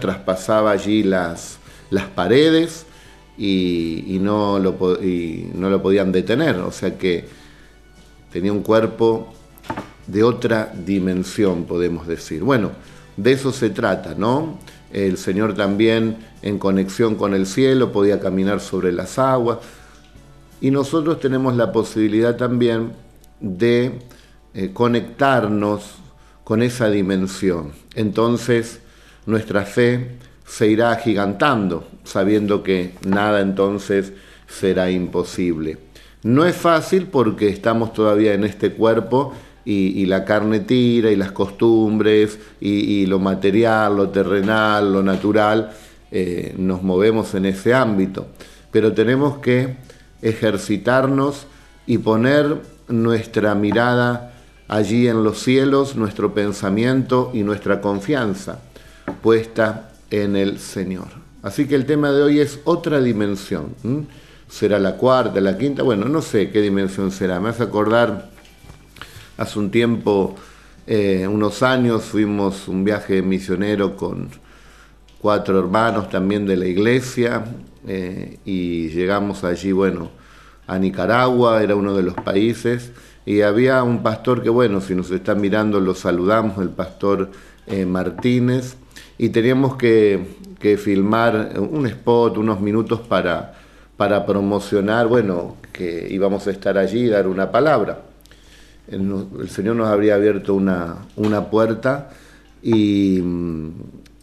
traspasaba allí las, las paredes y, no lo, no lo podían detener. O sea que tenía un cuerpo de otra dimensión, podemos decir. Bueno, de eso se trata, ¿no? El Señor también en conexión con el cielo podía caminar sobre las aguas. Y nosotros tenemos la posibilidad también de eh, conectarnos con esa dimensión. Entonces nuestra fe se irá agigantando, sabiendo que nada entonces será imposible. No es fácil porque estamos todavía en este cuerpo y, la carne tira y las costumbres y, lo material, lo terrenal, lo natural, eh, nos movemos en ese ámbito. Pero tenemos que ejercitarnos y poner nuestra mirada allí en los cielos, nuestro pensamiento y nuestra confianza puesta en el Señor. Así que el tema de hoy es otra dimensión. ¿Será la cuarta, la quinta? Bueno, no sé qué dimensión será. Me hace acordar Hace un tiempo, eh, unos años, fuimos un viaje misionero con cuatro hermanos también de la iglesia eh, y llegamos allí, bueno, a Nicaragua, era uno de los países, y había un pastor que, bueno, si nos están mirando lo saludamos, el pastor eh, Martínez, y teníamos que, que, filmar un spot, unos minutos para, para promocionar, bueno, que íbamos a estar allí y dar una palabra el, Señor nos habría abierto una, una puerta y mm,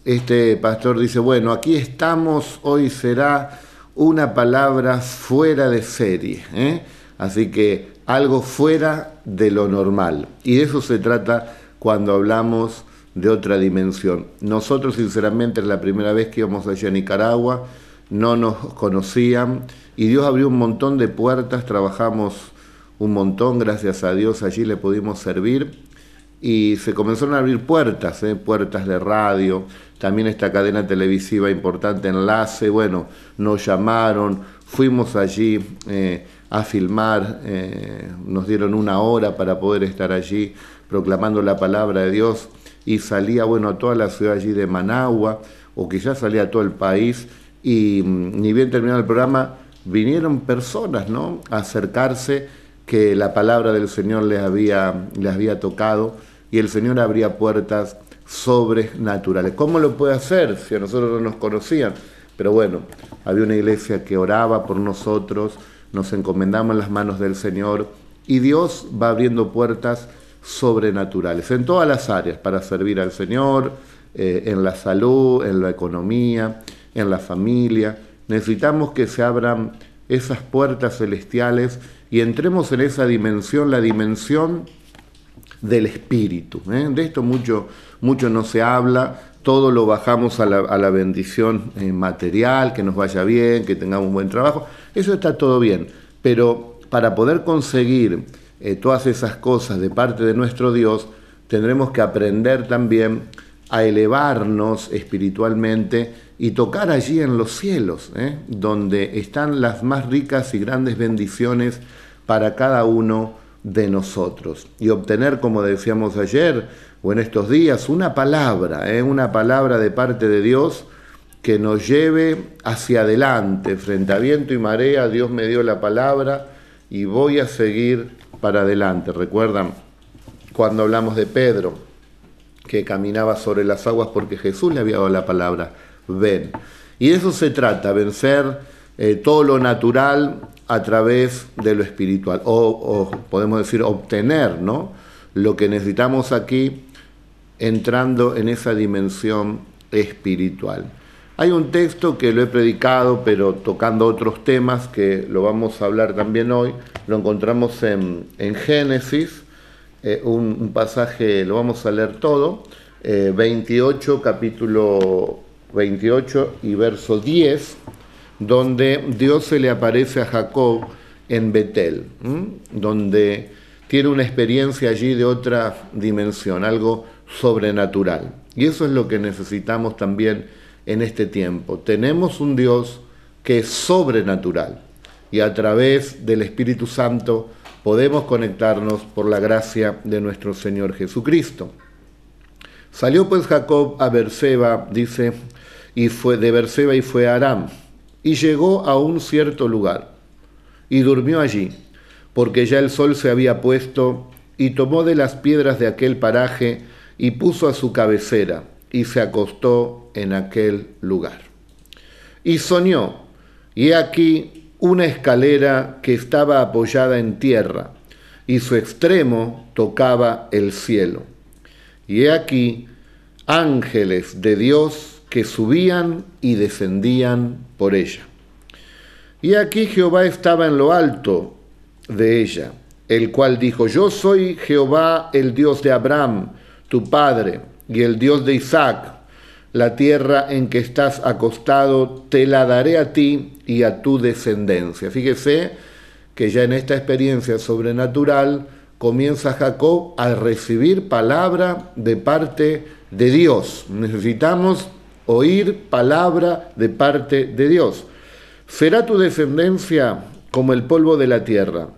este pastor dice, bueno, aquí estamos, hoy será una palabra fuera de serie, ¿eh? así que algo fuera de lo normal. Y de eso se trata cuando hablamos de otra dimensión. Nosotros, sinceramente, es la primera vez que íbamos allá a Nicaragua, no nos conocían y Dios abrió un montón de puertas, trabajamos un montón, gracias a Dios allí le pudimos servir y se comenzaron a abrir puertas, ¿eh? puertas de radio, también esta cadena televisiva importante, Enlace, bueno, nos llamaron, fuimos allí eh, a filmar, eh, nos dieron una hora para poder estar allí proclamando la palabra de Dios y salía, bueno, a toda la ciudad allí de Managua, o ya salía a todo el país, y mm, ni bien terminado el programa, vinieron personas, ¿no?, a acercarse que la palabra del Señor les había, les había tocado y el Señor abría puertas sobrenaturales. ¿Cómo lo puede hacer si a nosotros no nos conocían? Pero bueno, había una iglesia que oraba por nosotros, nos encomendamos en las manos del Señor y Dios va abriendo puertas sobrenaturales en todas las áreas para servir al Señor, eh, en la salud, en la economía, en la familia. Necesitamos que se abran esas puertas celestiales y entremos en esa dimensión, la dimensión del espíritu. ¿eh? De esto mucho, mucho no se habla, todo lo bajamos a la, bendición eh, material, que nos vaya bien, que tengamos un buen trabajo, eso está todo bien, pero para poder conseguir eh, todas esas cosas de parte de nuestro Dios, tendremos que aprender también a elevarnos espiritualmente y tocar allí en los cielos, donde están las más ricas y grandes bendiciones para cada uno de nosotros. Y obtener, como decíamos ayer o en estos días, una palabra, ¿eh? una palabra de parte de Dios que nos lleve hacia adelante, frente a viento y marea, Dios me dio la palabra y voy a seguir para adelante. Recuerdan cuando hablamos de Pedro, que caminaba sobre las aguas porque Jesús le había dado la palabra, ven. Y de eso se trata, vencer eh, todo lo natural a través de lo espiritual, o, podemos decir obtener ¿no? lo que necesitamos aquí entrando en esa dimensión espiritual. Hay un texto que lo he predicado, pero tocando otros temas, que lo vamos a hablar también hoy, lo encontramos en, Génesis, eh, un, pasaje, lo vamos a leer todo, 28, eh, capítulo 28 y verso 10 donde Dios se le aparece a Jacob en Betel, donde tiene una experiencia allí de otra dimensión, algo sobrenatural. Y eso es lo que necesitamos también en este tiempo. Tenemos un Dios que es sobrenatural y a través del Espíritu Santo podemos conectarnos por la gracia de nuestro Señor Jesucristo. Salió pues Jacob a Berseba, dice, y fue de Berseba y fue a Aram. Y llegó a un cierto lugar y durmió allí, porque ya el sol se había puesto, y tomó de las piedras de aquel paraje y puso a su cabecera, y se acostó en aquel lugar. Y soñó, y he aquí una escalera que estaba apoyada en tierra, y su extremo tocaba el cielo. Y he aquí ángeles de Dios que subían y descendían por ella. Y aquí Jehová estaba en lo alto de ella, el cual dijo, yo soy Jehová el Dios de Abraham, tu padre, y el Dios de Isaac. La tierra en que estás acostado te la daré a ti y a tu descendencia. Fíjese que ya en esta experiencia sobrenatural comienza Jacob a recibir palabra de parte de Dios. Necesitamos oír palabra de parte de Dios. Será tu descendencia como el polvo de la tierra,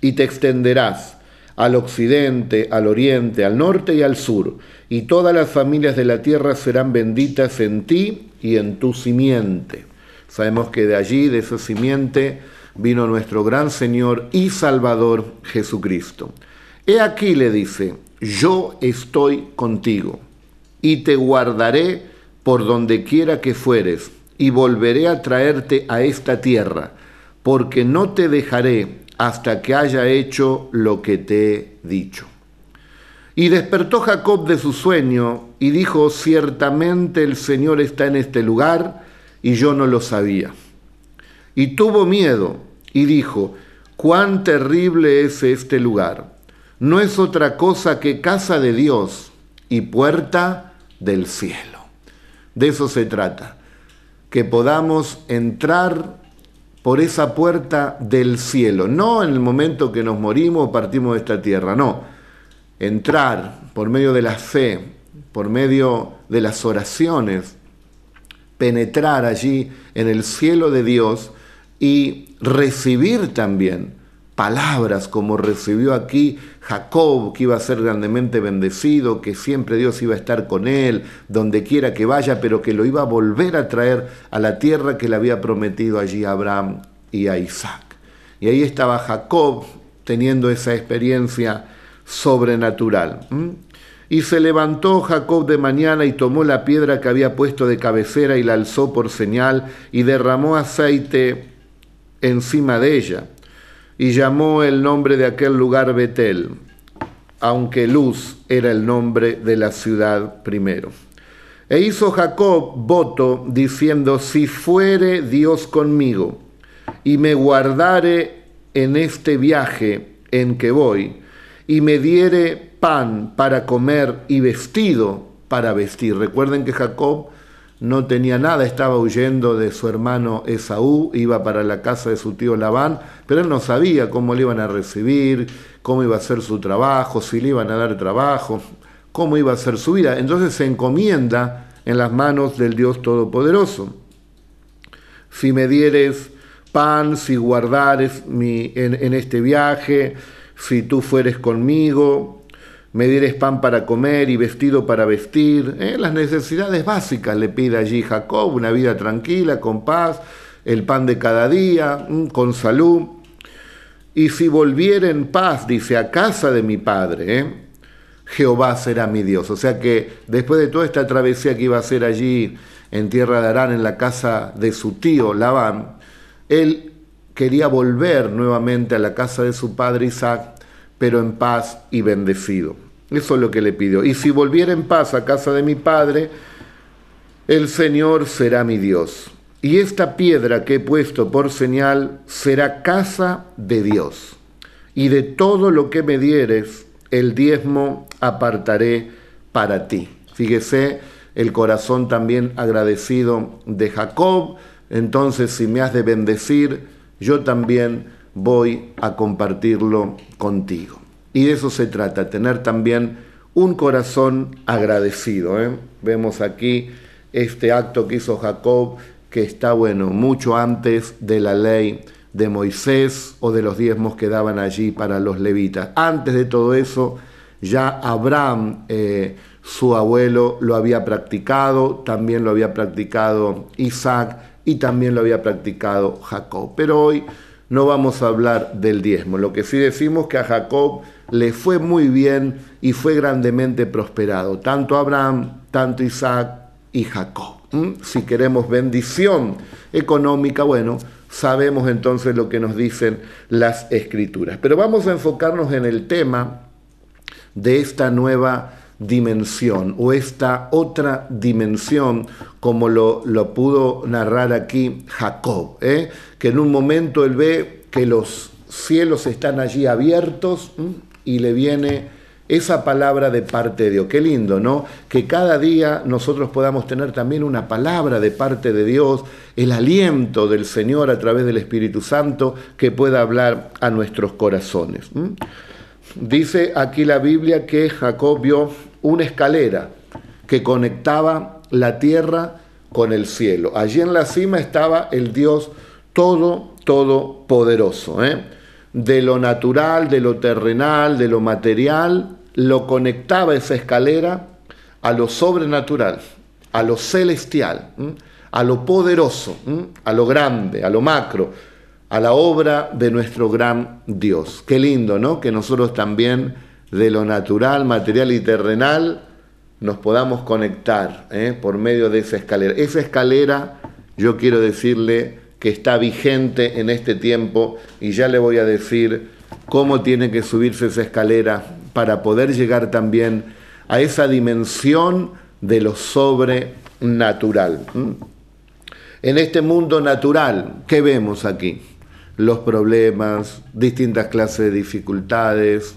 y te extenderás al occidente, al oriente, al norte y al sur, y todas las familias de la tierra serán benditas en ti y en tu simiente. Sabemos que de allí, de esa simiente, vino nuestro gran Señor y Salvador Jesucristo. He aquí le dice, yo estoy contigo y te guardaré por donde quiera que fueres y volveré a traerte a esta tierra, porque no te dejaré hasta que haya hecho lo que te he dicho. Y despertó Jacob de su sueño y dijo, ciertamente el Señor está en este lugar y yo no lo sabía. Y tuvo miedo y dijo, cuán terrible es este lugar. No es otra cosa que casa de Dios y puerta del cielo. De eso se trata, que podamos entrar por esa puerta del cielo, no en el momento que nos morimos o partimos de esta tierra, no, entrar por medio de la fe, por medio de las oraciones, penetrar allí en el cielo de Dios y recibir también palabras como recibió aquí Jacob, que iba a ser grandemente bendecido, que siempre Dios iba a estar con él, donde quiera que vaya, pero que lo iba a volver a traer a la tierra que le había prometido allí a Abraham y a Isaac. Y ahí estaba Jacob teniendo esa experiencia sobrenatural. Y se levantó Jacob de mañana y tomó la piedra que había puesto de cabecera y la alzó por señal y derramó aceite encima de ella y llamó el nombre de aquel lugar Betel, aunque Luz era el nombre de la ciudad primero. E hizo Jacob voto diciendo, si fuere Dios conmigo y me guardare en este viaje en que voy, y me diere pan para comer y vestido para vestir. Recuerden que Jacob no tenía nada, estaba huyendo de su hermano Esaú, iba para la casa de su tío Labán, pero él no sabía cómo le iban a recibir, cómo iba a ser su trabajo, si le iban a dar trabajo, cómo iba a ser su vida. Entonces se encomienda en las manos del Dios Todopoderoso. Si me dieres pan, si guardares mi, en, en este viaje, si tú fueres conmigo, me dieres pan para comer y vestido para vestir. ¿eh? Las necesidades básicas le pide allí Jacob, una vida tranquila, con paz, el pan de cada día, con salud. Y si volviera en paz, dice, a casa de mi padre, ¿eh? Jehová será mi Dios. O sea que después de toda esta travesía que iba a hacer allí en tierra de Arán, en la casa de su tío Labán, él quería volver nuevamente a la casa de su padre Isaac, pero en paz y bendecido. Eso es lo que le pidió. Y si volviera en paz a casa de mi padre, el Señor será mi Dios. Y esta piedra que he puesto por señal será casa de Dios. Y de todo lo que me dieres, el diezmo apartaré para ti. Fíjese el corazón también agradecido de Jacob. Entonces, si me has de bendecir, yo también voy a compartirlo contigo. Y de eso se trata, tener también un corazón agradecido. ¿eh? Vemos aquí este acto que hizo Jacob, que está bueno, mucho antes de la ley de Moisés o de los diezmos que daban allí para los levitas. Antes de todo eso, ya Abraham, eh, su abuelo lo había practicado, también lo había practicado Isaac y también lo había practicado Jacob. Pero hoy no vamos a hablar del diezmo. Lo que sí decimos que a Jacob le fue muy bien y fue grandemente prosperado, tanto Abraham, tanto Isaac y Jacob. Si queremos bendición económica, bueno, sabemos entonces lo que nos dicen las escrituras. Pero vamos a enfocarnos en el tema de esta nueva dimensión o esta otra dimensión como lo, lo pudo narrar aquí Jacob, ¿eh? que en un momento él ve que los cielos están allí abiertos y le viene esa palabra de parte de Dios. Qué lindo, ¿no? Que cada día nosotros podamos tener también una palabra de parte de Dios, el aliento del Señor a través del Espíritu Santo que pueda hablar a nuestros corazones. Dice aquí la Biblia que Jacob vio una escalera que conectaba la tierra con el cielo. Allí en la cima estaba el Dios todo, todopoderoso. ¿eh? De lo natural, de lo terrenal, de lo material, lo conectaba esa escalera a lo sobrenatural, a lo celestial, a lo poderoso, a lo grande, a lo macro a la obra de nuestro gran Dios. Qué lindo, ¿no? Que nosotros también de lo natural, material y terrenal nos podamos conectar ¿eh? por medio de esa escalera. Esa escalera, yo quiero decirle que está vigente en este tiempo y ya le voy a decir cómo tiene que subirse esa escalera para poder llegar también a esa dimensión de lo sobrenatural. En este mundo natural, ¿qué vemos aquí? los problemas, distintas clases de dificultades,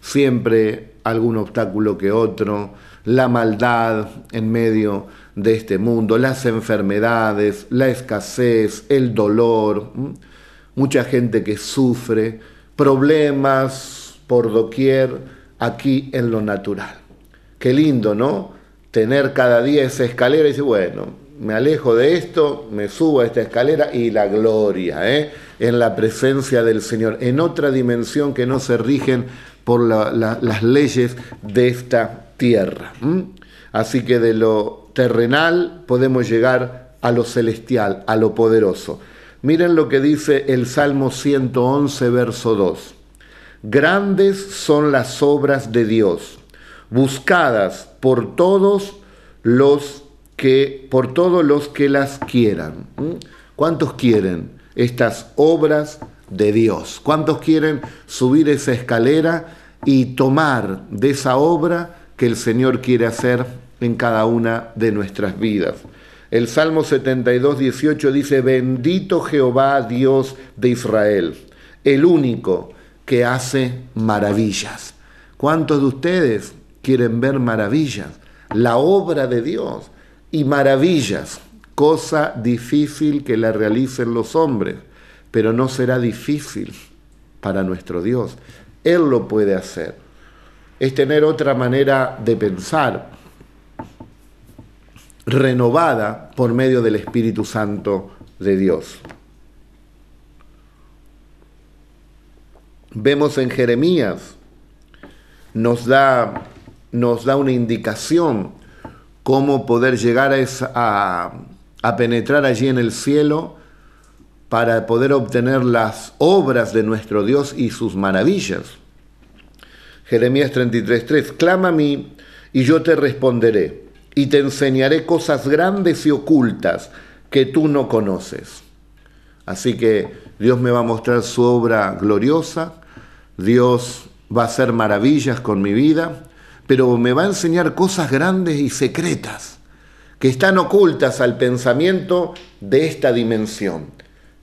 siempre algún obstáculo que otro, la maldad en medio de este mundo, las enfermedades, la escasez, el dolor, mucha gente que sufre, problemas por doquier aquí en lo natural. Qué lindo, ¿no? Tener cada día esa escalera y decir, bueno, me alejo de esto, me subo a esta escalera y la gloria, ¿eh? en la presencia del Señor, en otra dimensión que no se rigen por las leyes de esta tierra. Así que de lo terrenal podemos llegar a lo celestial, a lo poderoso. Miren lo que dice el Salmo 111, verso 2. Grandes son las obras de Dios, buscadas por todos los que por todos los que las quieran. ¿Cuántos quieren estas obras de Dios? ¿Cuántos quieren subir esa escalera y tomar de esa obra que el Señor quiere hacer en cada una de nuestras vidas? El Salmo 72, 18 dice, bendito Jehová Dios de Israel, el único que hace maravillas. ¿Cuántos de ustedes quieren ver maravillas? La obra de Dios y maravillas, cosa difícil que la realicen los hombres, pero no será difícil para nuestro Dios. Él lo puede hacer. Es tener otra manera de pensar, renovada por medio del Espíritu Santo de Dios. Vemos en Jeremías, nos da, nos da una indicación cómo poder llegar a, a, penetrar allí en el cielo para poder obtener las obras de nuestro Dios y sus maravillas. Jeremías 33:3, clama a mí y yo te responderé y te enseñaré cosas grandes y ocultas que tú no conoces. Así que Dios me va a mostrar su obra gloriosa, Dios va a hacer maravillas con mi vida, pero me va a enseñar cosas grandes y secretas que están ocultas al pensamiento de esta dimensión.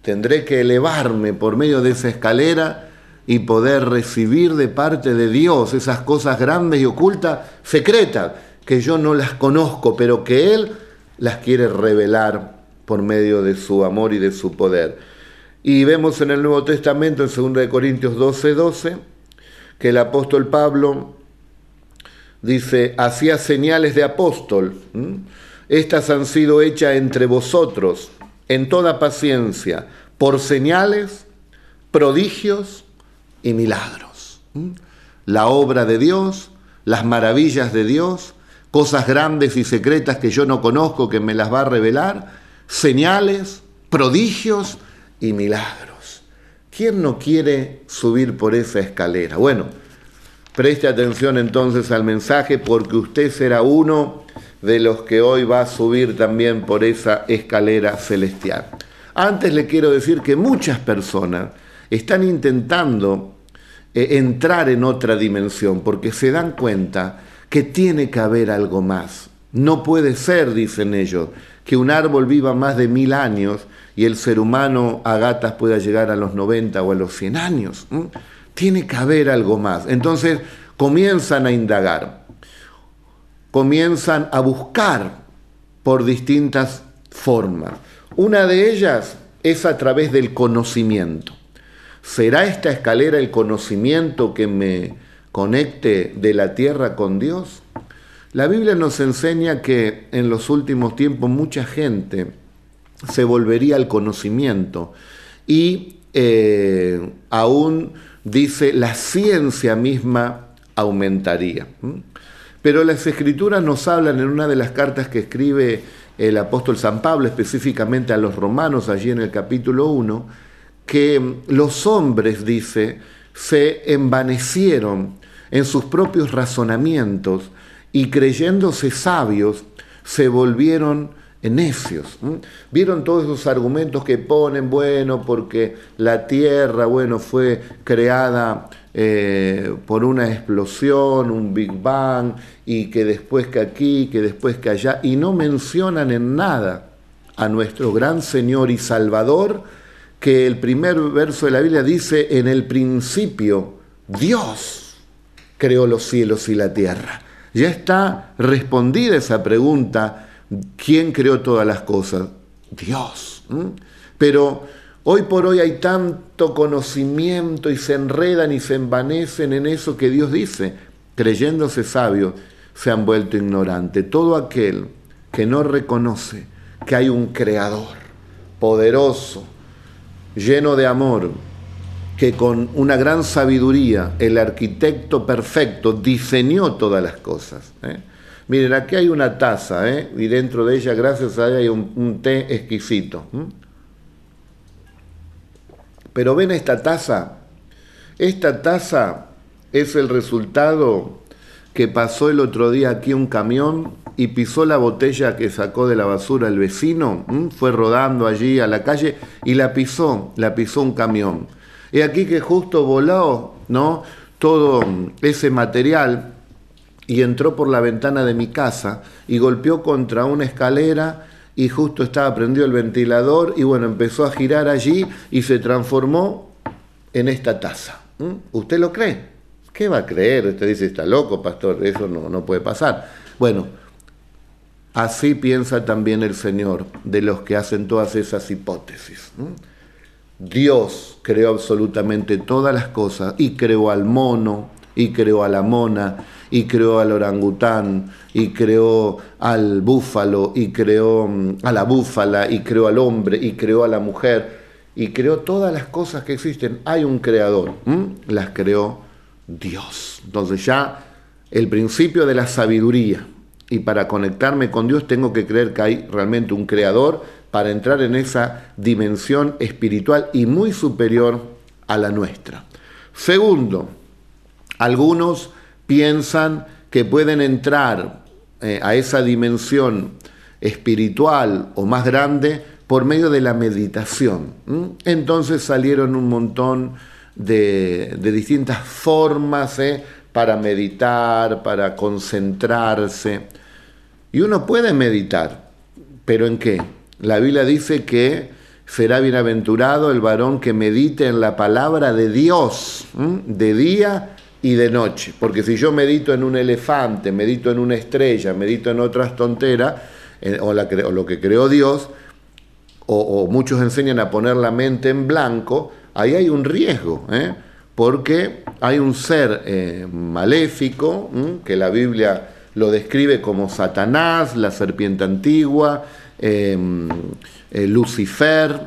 Tendré que elevarme por medio de esa escalera y poder recibir de parte de Dios esas cosas grandes y ocultas, secretas, que yo no las conozco, pero que Él las quiere revelar por medio de su amor y de su poder. Y vemos en el Nuevo Testamento, en 2 Corintios 12, 12, que el apóstol Pablo dice, hacía señales de apóstol. Estas han sido hechas entre vosotros en toda paciencia, por señales, prodigios y milagros. La obra de Dios, las maravillas de Dios, cosas grandes y secretas que yo no conozco, que me las va a revelar, señales, prodigios y milagros. ¿Quién no quiere subir por esa escalera? Bueno, preste atención entonces al mensaje porque usted será uno de los que hoy va a subir también por esa escalera celestial. Antes le quiero decir que muchas personas están intentando eh, entrar en otra dimensión porque se dan cuenta que tiene que haber algo más. No puede ser, dicen ellos, que un árbol viva más de mil años y el ser humano a gatas pueda llegar a los 90 o a los 100 años. Tiene que haber algo más. Entonces comienzan a indagar, comienzan a buscar por distintas formas. Una de ellas es a través del conocimiento. ¿Será esta escalera el conocimiento que me conecte de la tierra con Dios? La Biblia nos enseña que en los últimos tiempos mucha gente se volvería al conocimiento y eh, aún dice la ciencia misma aumentaría. Pero las escrituras nos hablan en una de las cartas que escribe el apóstol San Pablo, específicamente a los romanos, allí en el capítulo 1, que los hombres, dice, se envanecieron en sus propios razonamientos y creyéndose sabios, se volvieron necios. Vieron todos esos argumentos que ponen, bueno, porque la tierra, bueno, fue creada eh, por una explosión, un Big Bang, y que después que aquí, que después que allá, y no mencionan en nada a nuestro gran Señor y Salvador, que el primer verso de la Biblia dice, en el principio Dios creó los cielos y la tierra. Ya está respondida esa pregunta, ¿quién creó todas las cosas? Dios. Pero hoy por hoy hay tanto conocimiento y se enredan y se envanecen en eso que Dios dice, creyéndose sabios, se han vuelto ignorantes. Todo aquel que no reconoce que hay un creador poderoso, lleno de amor, que con una gran sabiduría el arquitecto perfecto diseñó todas las cosas. ¿eh? Miren, aquí hay una taza, ¿eh? y dentro de ella, gracias a ella, hay un, té exquisito. Pero ven esta taza. Esta taza es el resultado que pasó el otro día aquí un camión y pisó la botella que sacó de la basura el vecino, fue rodando allí a la calle y la pisó, la pisó un camión. Y aquí que justo voló, ¿no? Todo ese material y entró por la ventana de mi casa y golpeó contra una escalera y justo estaba prendido el ventilador y bueno, empezó a girar allí y se transformó en esta taza. ¿Usted lo cree? ¿Qué va a creer? Usted dice, está loco, pastor, eso no, no puede pasar. Bueno, Así piensa también el Señor de los que hacen todas esas hipótesis. Dios creó absolutamente todas las cosas y creó al mono, y creó a la mona, y creó al orangután, y creó al búfalo, y creó mm, a la búfala, y creó al hombre, y creó a la mujer, y creó todas las cosas que existen. Hay un creador, las creó Dios. Entonces ya el principio de la sabiduría, y para conectarme con Dios tengo que creer que hay realmente un creador para entrar en esa dimensión espiritual y muy superior a la nuestra. Segundo, algunos piensan que pueden entrar eh, a esa dimensión espiritual o más grande por medio de la meditación. Entonces salieron un montón de, distintas formas eh, para meditar, para concentrarse. Y uno puede meditar, pero ¿en qué? La Biblia dice que será bienaventurado el varón que medite en la palabra de Dios, de día y de noche. Porque si yo medito en un elefante, medito en una estrella, medito en otras tonteras, eh, o, lo que creó Dios, o, muchos enseñan a poner la mente en blanco, ahí hay un riesgo, ¿eh? porque hay un ser eh, maléfico que la Biblia lo describe como Satanás, la serpiente antigua, em, Lucifer,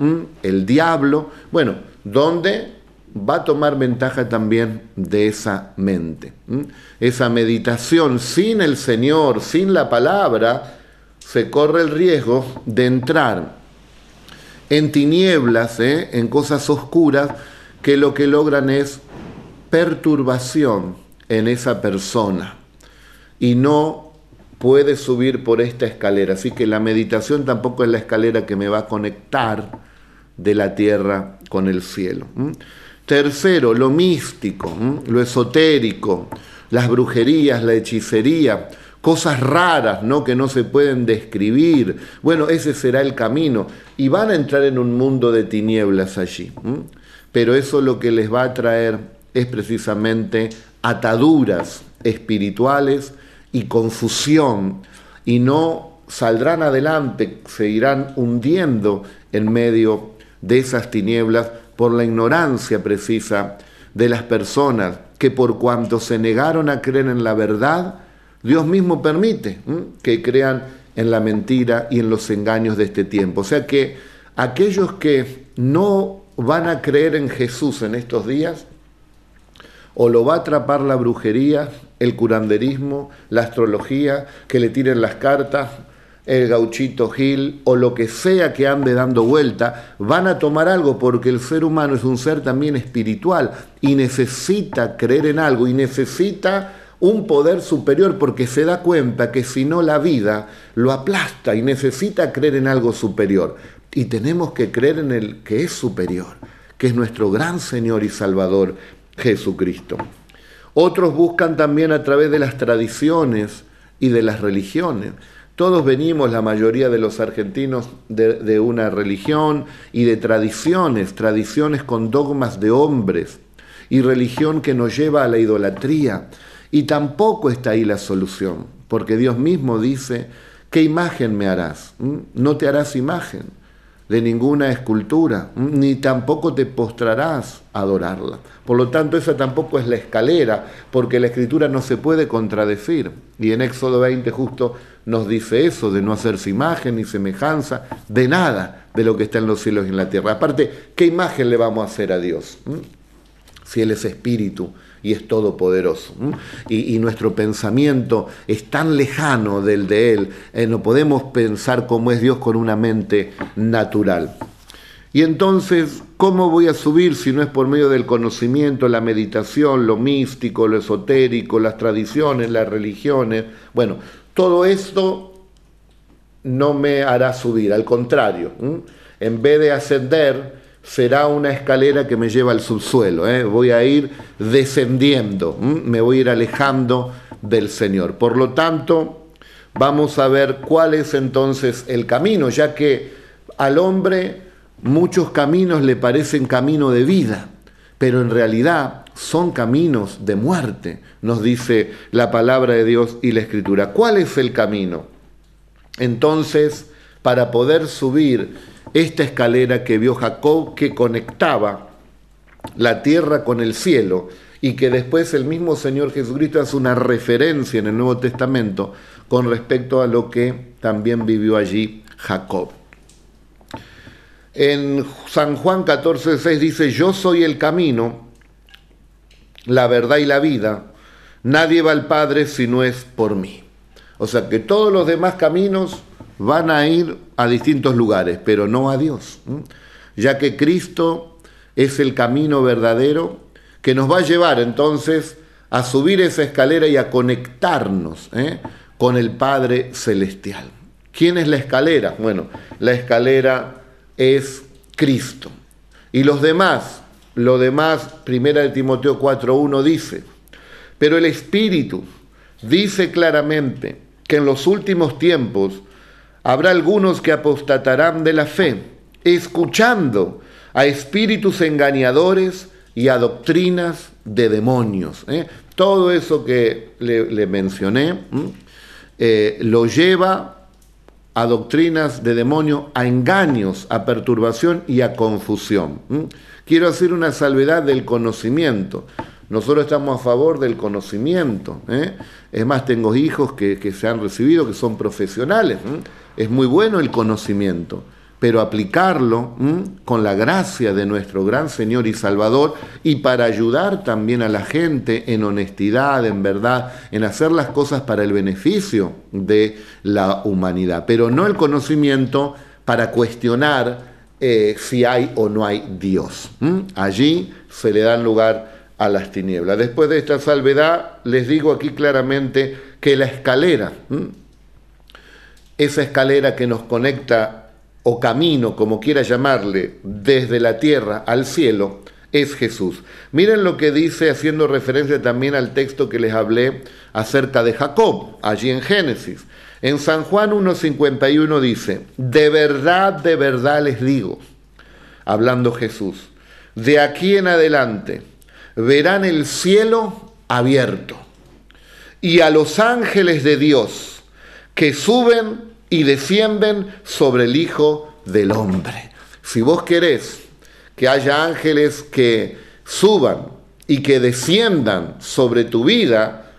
el diablo, bueno, donde va a tomar ventaja también de esa mente. Esa meditación sin el Señor, sin la palabra, se corre el riesgo de entrar en tinieblas, ¿eh? en cosas oscuras, que lo que logran es perturbación en esa persona y no puede subir por esta escalera. Así que la meditación tampoco es la escalera que me va a conectar de la tierra con el cielo. Tercero, lo místico, lo esotérico, las brujerías, la hechicería, cosas raras, ¿no? Que no se pueden describir. Bueno, ese será el camino. Y van a entrar en un mundo de tinieblas allí. Pero eso lo que les va a traer es precisamente ataduras espirituales y confusión. Y no saldrán adelante, se irán hundiendo en medio de esas tinieblas por la ignorancia precisa de las personas que por cuanto se negaron a creer en la verdad, Dios mismo permite que crean en la mentira y en los engaños de este tiempo. O sea que aquellos que no van a creer en Jesús en estos días, o lo va a atrapar la brujería, el curanderismo, la astrología, que le tiren las cartas, el gauchito Gil o lo que sea que ande dando vuelta, van a tomar algo porque el ser humano es un ser también espiritual y necesita creer en algo y necesita un poder superior porque se da cuenta que si no la vida lo aplasta y necesita creer en algo superior. Y tenemos que creer en el que es superior, que es nuestro gran Señor y Salvador Jesucristo. Otros buscan también a través de las tradiciones y de las religiones. Todos venimos, la mayoría de los argentinos, de, una religión y de tradiciones, tradiciones con dogmas de hombres y religión que nos lleva a la idolatría. Y tampoco está ahí la solución, porque Dios mismo dice, ¿qué imagen me harás? ¿Mm? No te harás imagen de ninguna escultura, ni tampoco te postrarás a adorarla. Por lo tanto, esa tampoco es la escalera, porque la escritura no se puede contradecir. Y en Éxodo 20 justo nos dice eso, de no hacerse imagen ni semejanza, de nada de lo que está en los cielos y en la tierra. Aparte, ¿qué imagen le vamos a hacer a Dios? Si Él es espíritu y es todopoderoso. Y, y, nuestro pensamiento es tan lejano del de Él, eh, no podemos pensar cómo es Dios con una mente natural. Y entonces, ¿cómo voy a subir si no es por medio del conocimiento, la meditación, lo místico, lo esotérico, las tradiciones, las religiones? Bueno, todo esto no me hará subir, al contrario, en vez de ascender, será una escalera que me lleva al subsuelo. ¿eh? Voy a ir descendiendo, me voy a ir alejando del Señor. Por lo tanto, vamos a ver cuál es entonces el camino, ya que al hombre muchos caminos le parecen camino de vida, pero en realidad son caminos de muerte, nos dice la palabra de Dios y la escritura. ¿Cuál es el camino? Entonces, para poder subir esta escalera que vio Jacob que conectaba la tierra con el cielo y que después el mismo Señor Jesucristo hace una referencia en el Nuevo Testamento con respecto a lo que también vivió allí Jacob. En San Juan 14:6 dice, yo soy el camino, la verdad y la vida, nadie va al Padre si no es por mí. O sea que todos los demás caminos van a ir a distintos lugares, pero no a Dios, ya que Cristo es el camino verdadero que nos va a llevar entonces a subir esa escalera y a conectarnos ¿eh? con el Padre Celestial. ¿Quién es la escalera? Bueno, la escalera es Cristo. Y los demás, lo demás, primera de Timoteo 4.1 dice, pero el Espíritu dice claramente que en los últimos tiempos habrá algunos que apostatarán de la fe, escuchando a espíritus engañadores y a doctrinas de demonios. ¿eh? Todo eso que le, mencioné eh, lo lleva a doctrinas de demonio, a engaños, a perturbación y a confusión. Quiero hacer una salvedad del conocimiento. Nosotros estamos a favor del conocimiento. ¿eh? Es más, tengo hijos que, se han recibido, que son profesionales. Es muy bueno el conocimiento, pero aplicarlo con la gracia de nuestro gran Señor y Salvador y para ayudar también a la gente en honestidad, en verdad, en hacer las cosas para el beneficio de la humanidad, pero no el conocimiento para cuestionar eh, si hay o no hay Dios. Allí se le dan lugar a las tinieblas. Después de esta salvedad, les digo aquí claramente que la escalera, esa escalera que nos conecta o camino, como quiera llamarle, desde la tierra al cielo, es Jesús. Miren lo que dice, haciendo referencia también al texto que les hablé acerca de Jacob, allí en Génesis. En San Juan 1.51 dice, de verdad, de verdad les digo, hablando Jesús, de aquí en adelante verán el cielo abierto y a los ángeles de Dios que suben y descienden sobre el Hijo del Hombre. Si vos querés que haya ángeles que suban y que desciendan sobre tu vida,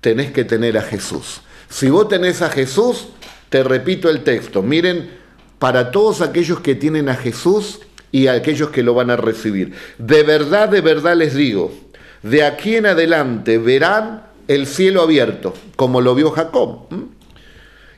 tenés que tener a Jesús. Si vos tenés a Jesús, te repito el texto, miren, para todos aquellos que tienen a Jesús y a aquellos que lo van a recibir, de verdad, de verdad les digo, de aquí en adelante verán el cielo abierto, como lo vio Jacob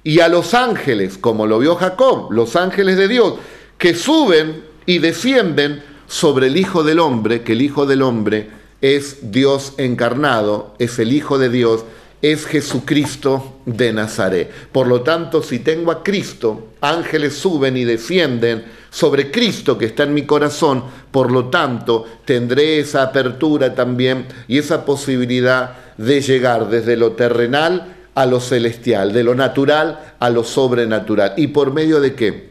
y a los ángeles, como lo vio Jacob, los ángeles de Dios, que suben y descienden sobre el Hijo del Hombre, que el Hijo del Hombre es Dios encarnado, es el Hijo de Dios, es Jesucristo de Nazaret. Por lo tanto, si tengo a Cristo, ángeles suben y descienden sobre Cristo que está en mi corazón, por lo tanto, tendré esa apertura también y esa posibilidad de llegar desde lo terrenal a lo celestial, de lo natural a lo sobrenatural. ¿Y por medio de qué?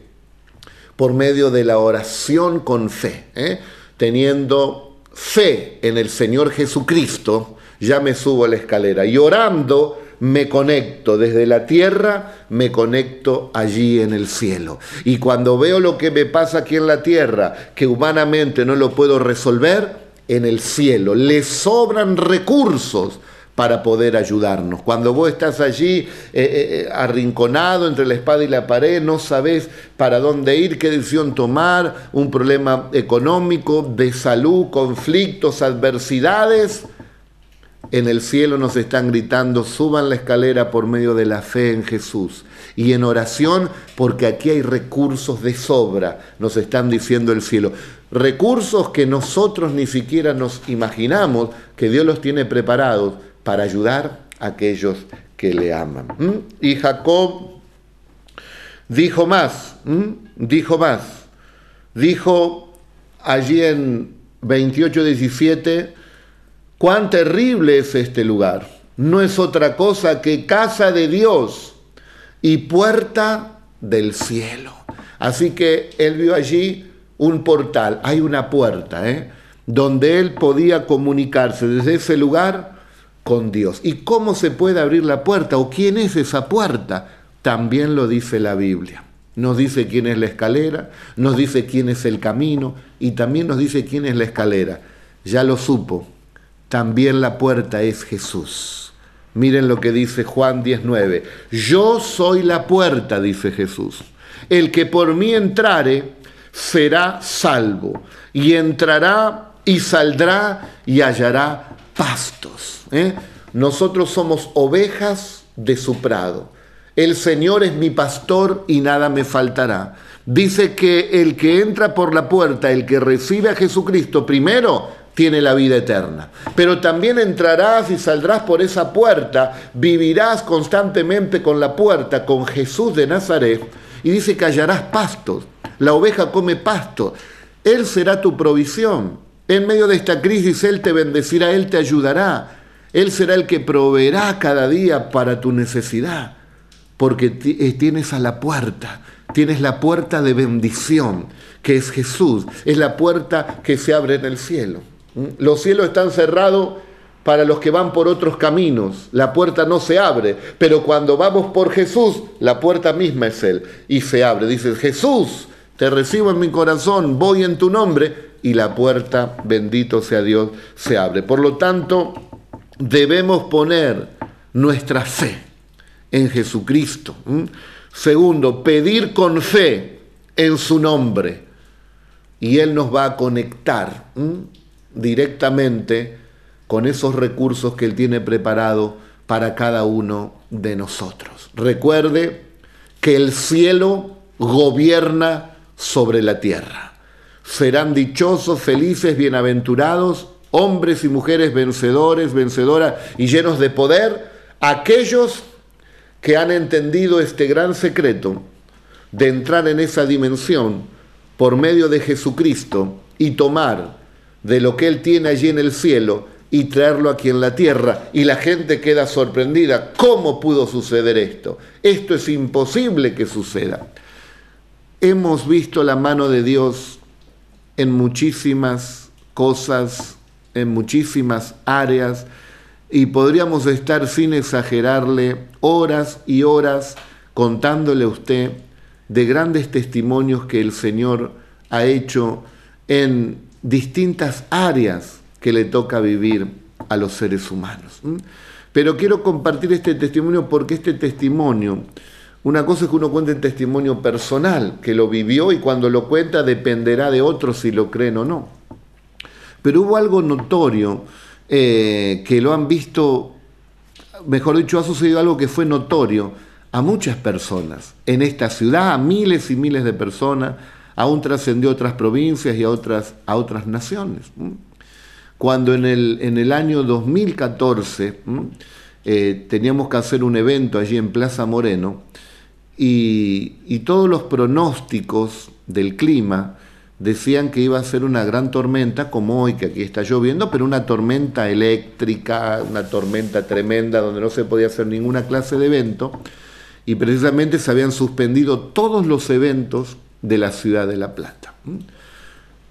Por medio de la oración con fe. ¿eh? Teniendo fe en el Señor Jesucristo, ya me subo a la escalera. Y orando me conecto desde la tierra, me conecto allí en el cielo. Y cuando veo lo que me pasa aquí en la tierra, que humanamente no lo puedo resolver, en el cielo le sobran recursos para poder ayudarnos. Cuando vos estás allí eh, eh, arrinconado entre la espada y la pared, no sabes para dónde ir, qué decisión tomar, un problema económico, de salud, conflictos, adversidades, en el cielo nos están gritando, suban la escalera por medio de la fe en Jesús. Y en oración, porque aquí hay recursos de sobra, nos están diciendo el cielo. Recursos que nosotros ni siquiera nos imaginamos que Dios los tiene preparados para ayudar a aquellos que le aman. Y Jacob dijo más, dijo más, dijo allí en 28.17, cuán terrible es este lugar. No es otra cosa que casa de Dios y puerta del cielo. Así que él vio allí un portal, hay una puerta, ¿eh? donde él podía comunicarse desde ese lugar con Dios. ¿Y cómo se puede abrir la puerta o quién es esa puerta? También lo dice la Biblia. Nos dice quién es la escalera, nos dice quién es el camino y también nos dice quién es la escalera. Ya lo supo. También la puerta es Jesús. Miren lo que dice Juan 19. Yo soy la puerta, dice Jesús. El que por mí entrare será salvo y entrará y saldrá y hallará pastos. ¿eh? Nosotros somos ovejas de su prado. El Señor es mi pastor y nada me faltará. Dice que el que entra por la puerta, el que recibe a Jesucristo primero, tiene la vida eterna. Pero también entrarás y saldrás por esa puerta, vivirás constantemente con la puerta, con Jesús de Nazaret, y dice que hallarás pastos. La oveja come pasto. Él será tu provisión. En medio de esta crisis Él te bendecirá, Él te ayudará. Él será el que proveerá cada día para tu necesidad, porque eh, tienes a la puerta, tienes la puerta de bendición, que es Jesús, es la puerta que se abre en el cielo. Los cielos están cerrados para los que van por otros caminos, la puerta no se abre, pero cuando vamos por Jesús, la puerta misma es Él y se abre. Dices, Jesús, te recibo en mi corazón, voy en tu nombre, y la puerta, bendito sea Dios, se abre. Por lo tanto, debemos poner nuestra fe en Jesucristo. Segundo, pedir con fe en su nombre. Y Él nos va a conectar directamente con esos recursos que Él tiene preparado para cada uno de nosotros. Recuerde que el cielo gobierna sobre la tierra. Serán dichosos, felices, bienaventurados, hombres y mujeres vencedores, vencedoras y llenos de poder, aquellos que han entendido este gran secreto de entrar en esa dimensión por medio de Jesucristo y tomar de lo que Él tiene allí en el cielo y traerlo aquí en la tierra. Y la gente queda sorprendida. ¿Cómo pudo suceder esto? Esto es imposible que suceda. Hemos visto la mano de Dios en muchísimas cosas, en muchísimas áreas, y podríamos estar sin exagerarle horas y horas contándole a usted de grandes testimonios que el Señor ha hecho en distintas áreas que le toca vivir a los seres humanos. Pero quiero compartir este testimonio porque este testimonio, una cosa es que uno cuente el testimonio personal, que lo vivió y cuando lo cuenta dependerá de otros si lo creen o no. Pero hubo algo notorio eh, que lo han visto, mejor dicho, ha sucedido algo que fue notorio a muchas personas en esta ciudad, a miles y miles de personas, aún trascendió a otras provincias y a otras, a otras naciones. Cuando en el, en el año 2014 eh, teníamos que hacer un evento allí en Plaza Moreno y, y todos los pronósticos del clima decían que iba a ser una gran tormenta, como hoy que aquí está lloviendo, pero una tormenta eléctrica, una tormenta tremenda donde no se podía hacer ninguna clase de evento y precisamente se habían suspendido todos los eventos de la ciudad de La Plata.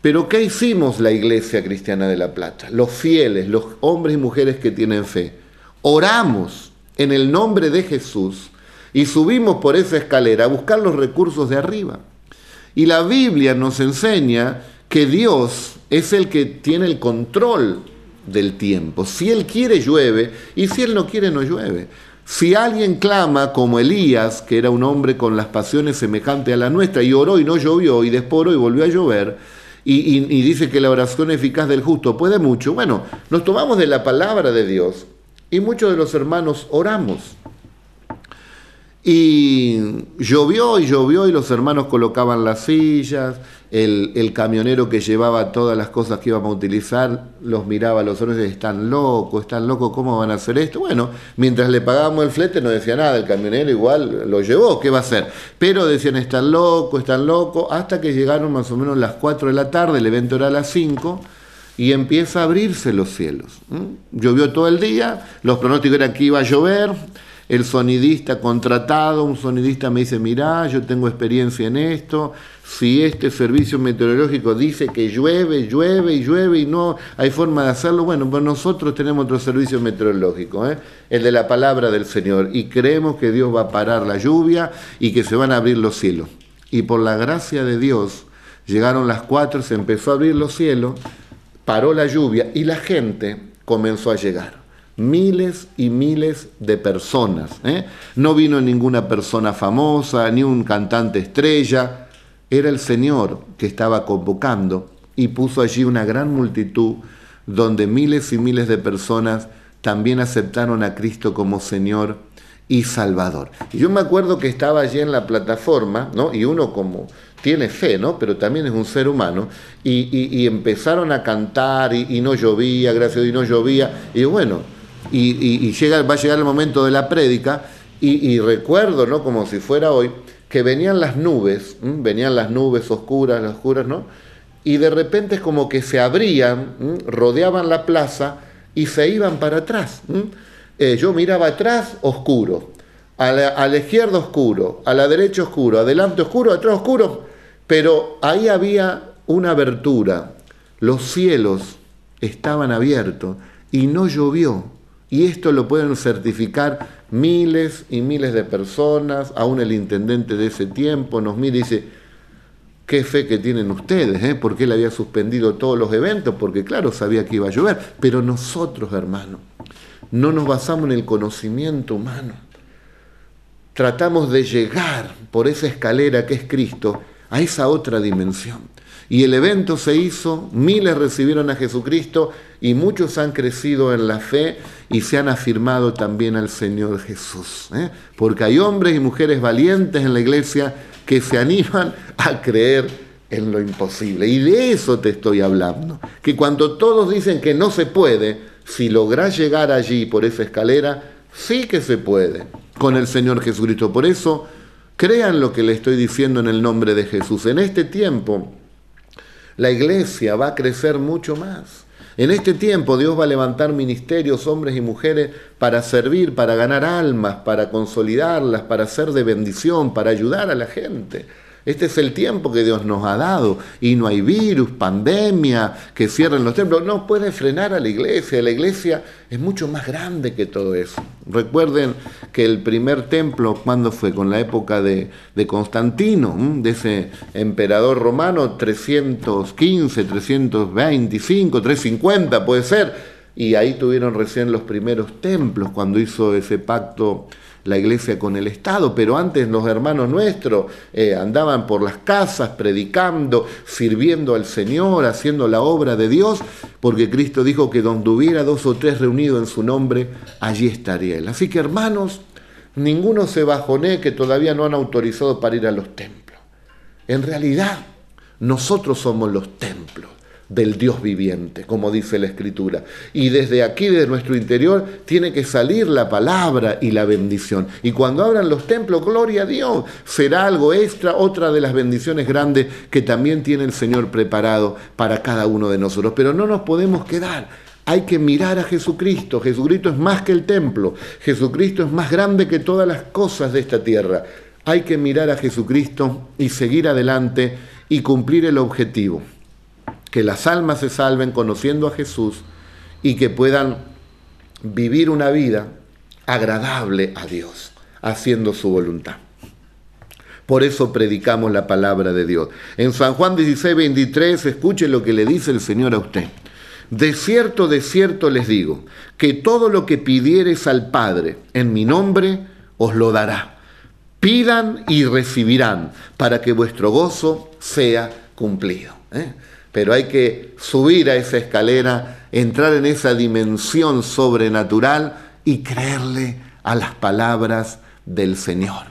Pero ¿qué hicimos la Iglesia Cristiana de La Plata? Los fieles, los hombres y mujeres que tienen fe. Oramos en el nombre de Jesús y subimos por esa escalera a buscar los recursos de arriba. Y la Biblia nos enseña que Dios es el que tiene el control del tiempo. Si Él quiere llueve y si Él no quiere no llueve. Si alguien clama como Elías, que era un hombre con las pasiones semejantes a la nuestra, y oró y no llovió, y después y volvió a llover, y, y, dice que la oración eficaz del justo puede mucho, bueno, nos tomamos de la palabra de Dios, y muchos de los hermanos oramos. Y llovió y llovió y los hermanos colocaban las sillas, el, camionero que llevaba todas las cosas que íbamos a utilizar los miraba a los otros y decía, están locos, están locos, ¿cómo van a hacer esto? Bueno, mientras le pagábamos el flete no decía nada, el camionero igual lo llevó, ¿qué va a hacer? Pero decían, están locos, están locos, hasta que llegaron más o menos las 4 de la tarde, el evento era a las 5 y empieza a abrirse los cielos. Llovió todo el día, los pronósticos eran que iba a llover, el sonidista contratado, un sonidista me dice, mirá, yo tengo experiencia en esto, si este servicio meteorológico dice que llueve, llueve y llueve y no hay forma de hacerlo, bueno, pues nosotros tenemos otro servicio meteorológico, ¿eh? el de la palabra del Señor, y creemos que Dios va a parar la lluvia y que se van a abrir los cielos. Y por la gracia de Dios, llegaron las cuatro, se empezó a abrir los cielos, paró la lluvia y la gente comenzó a llegar miles y miles de personas. ¿eh? No vino ninguna persona famosa, ni un cantante estrella, era el Señor que estaba convocando y puso allí una gran multitud donde miles y miles de personas también aceptaron a Cristo como Señor y Salvador. Y yo me acuerdo que estaba allí en la plataforma, ¿no? Y uno como tiene fe, ¿no? Pero también es un ser humano, y, empezaron a cantar y, no llovía, gracias a Dios, y no llovía, y bueno, y, llega, va a llegar el momento de la prédica y, recuerdo, ¿no? Como si fuera hoy, que venían las nubes, venían las nubes oscuras, las oscuras, ¿no? Y de repente es como que se abrían, rodeaban la plaza y se iban para atrás. Eh, yo miraba atrás, oscuro, a la, a la izquierda oscuro, a la derecha oscuro, adelante oscuro, atrás oscuro, pero ahí había una abertura, los cielos estaban abiertos y no llovió. Y esto lo pueden certificar miles y miles de personas, aún el intendente de ese tiempo nos mira y dice, qué fe que tienen ustedes, ¿eh? porque él había suspendido todos los eventos, porque claro, sabía que iba a llover, pero nosotros, hermano, no nos basamos en el conocimiento humano. Tratamos de llegar por esa escalera que es Cristo a esa otra dimensión. Y el evento se hizo, miles recibieron a Jesucristo y muchos han crecido en la fe y se han afirmado también al Señor Jesús. ¿eh? Porque hay hombres y mujeres valientes en la iglesia que se animan a creer en lo imposible. Y de eso te estoy hablando. Que cuando todos dicen que no se puede, si lográs llegar allí por esa escalera, sí que se puede con el Señor Jesucristo. Por eso, crean lo que le estoy diciendo en el nombre de Jesús. En este tiempo, la iglesia va a crecer mucho más. En este tiempo Dios va a levantar ministerios, hombres y mujeres, para servir, para ganar almas, para consolidarlas, para ser de bendición, para ayudar a la gente. Este es el tiempo que Dios nos ha dado y no hay virus, pandemia, que cierren los templos. No puede frenar a la iglesia. La iglesia es mucho más grande que todo eso. Recuerden que el primer templo, cuando fue? Con la época de, de Constantino, de ese emperador romano, 315, 325, 350 puede ser. Y ahí tuvieron recién los primeros templos cuando hizo ese pacto la iglesia con el Estado, pero antes los hermanos nuestros eh, andaban por las casas predicando, sirviendo al Señor, haciendo la obra de Dios, porque Cristo dijo que donde hubiera dos o tres reunidos en su nombre, allí estaría Él. Así que hermanos, ninguno se bajoné que todavía no han autorizado para ir a los templos. En realidad, nosotros somos los templos del Dios viviente, como dice la Escritura. Y desde aquí, de nuestro interior, tiene que salir la palabra y la bendición. Y cuando abran los templos, gloria a Dios, será algo extra, otra de las bendiciones grandes que también tiene el Señor preparado para cada uno de nosotros. Pero no nos podemos quedar. Hay que mirar a Jesucristo. Jesucristo es más que el templo. Jesucristo es más grande que todas las cosas de esta tierra. Hay que mirar a Jesucristo y seguir adelante y cumplir el objetivo que las almas se salven conociendo a Jesús y que puedan vivir una vida agradable a Dios, haciendo su voluntad. Por eso predicamos la palabra de Dios. En San Juan 16, 23, escuche lo que le dice el Señor a usted. De cierto, de cierto les digo, que todo lo que pidieres al Padre en mi nombre, os lo dará. Pidan y recibirán, para que vuestro gozo sea cumplido. ¿eh? Pero hay que subir a esa escalera, entrar en esa dimensión sobrenatural y creerle a las palabras del Señor.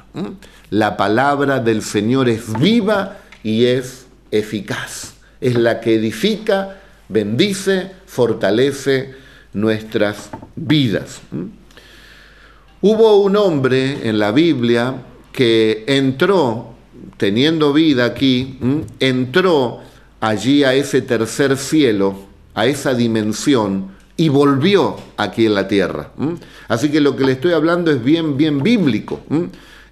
La palabra del Señor es viva y es eficaz. Es la que edifica, bendice, fortalece nuestras vidas. Hubo un hombre en la Biblia que entró, teniendo vida aquí, entró allí a ese tercer cielo, a esa dimensión, y volvió aquí en la tierra. Así que lo que le estoy hablando es bien, bien bíblico.